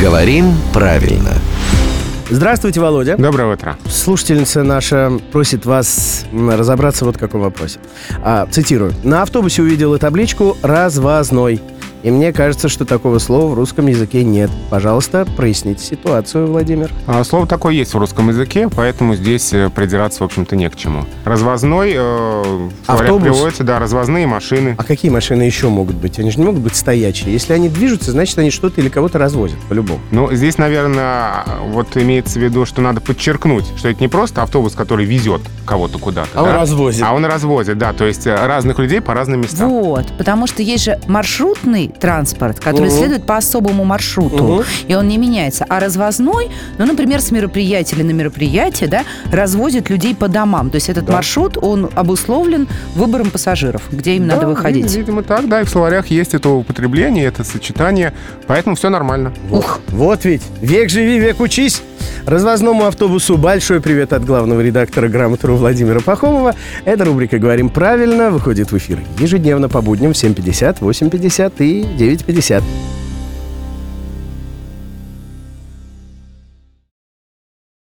Говорим правильно. Здравствуйте, Володя. Доброе утро. Слушательница наша просит вас разобраться вот в каком вопросе. А, цитирую. «На автобусе увидела табличку «развозной». И мне кажется, что такого слова в русском языке нет. Пожалуйста, проясните ситуацию, Владимир. А, Слово такое есть в русском языке, поэтому здесь э, придираться, в общем-то, не к чему. Развозной, э, Автобус? приводится, да, развозные машины. А какие машины еще могут быть? Они же не могут быть стоячие. Если они движутся, значит, они что-то или кого-то развозят, по-любому. Ну, здесь, наверное, вот имеется в виду, что надо подчеркнуть, что это не просто автобус, который везет кого-то куда-то. А он да? развозит. А он развозит, да, то есть э, разных людей по разным местам. Вот, потому что есть же маршрутный транспорт, который Мгм. следует по особому маршруту, Мгм. и он не меняется. А развозной, ну, например, с мероприятия или на мероприятие, да, развозит людей по домам. То есть этот Да. маршрут, он обусловлен выбором пассажиров, где им надо Да, выходить. ви- Видимо, так, да, и в словарях есть это употребление, это сочетание, поэтому все нормально. Ух, Вот ведь. Век живи, век учись. Развозному автобусу большой привет от главного редактора «Грамотру» Владимира Пахомова. Эта рубрика «Говорим правильно» выходит в эфир ежедневно по будням в 7.50, 8.50 и 9.50.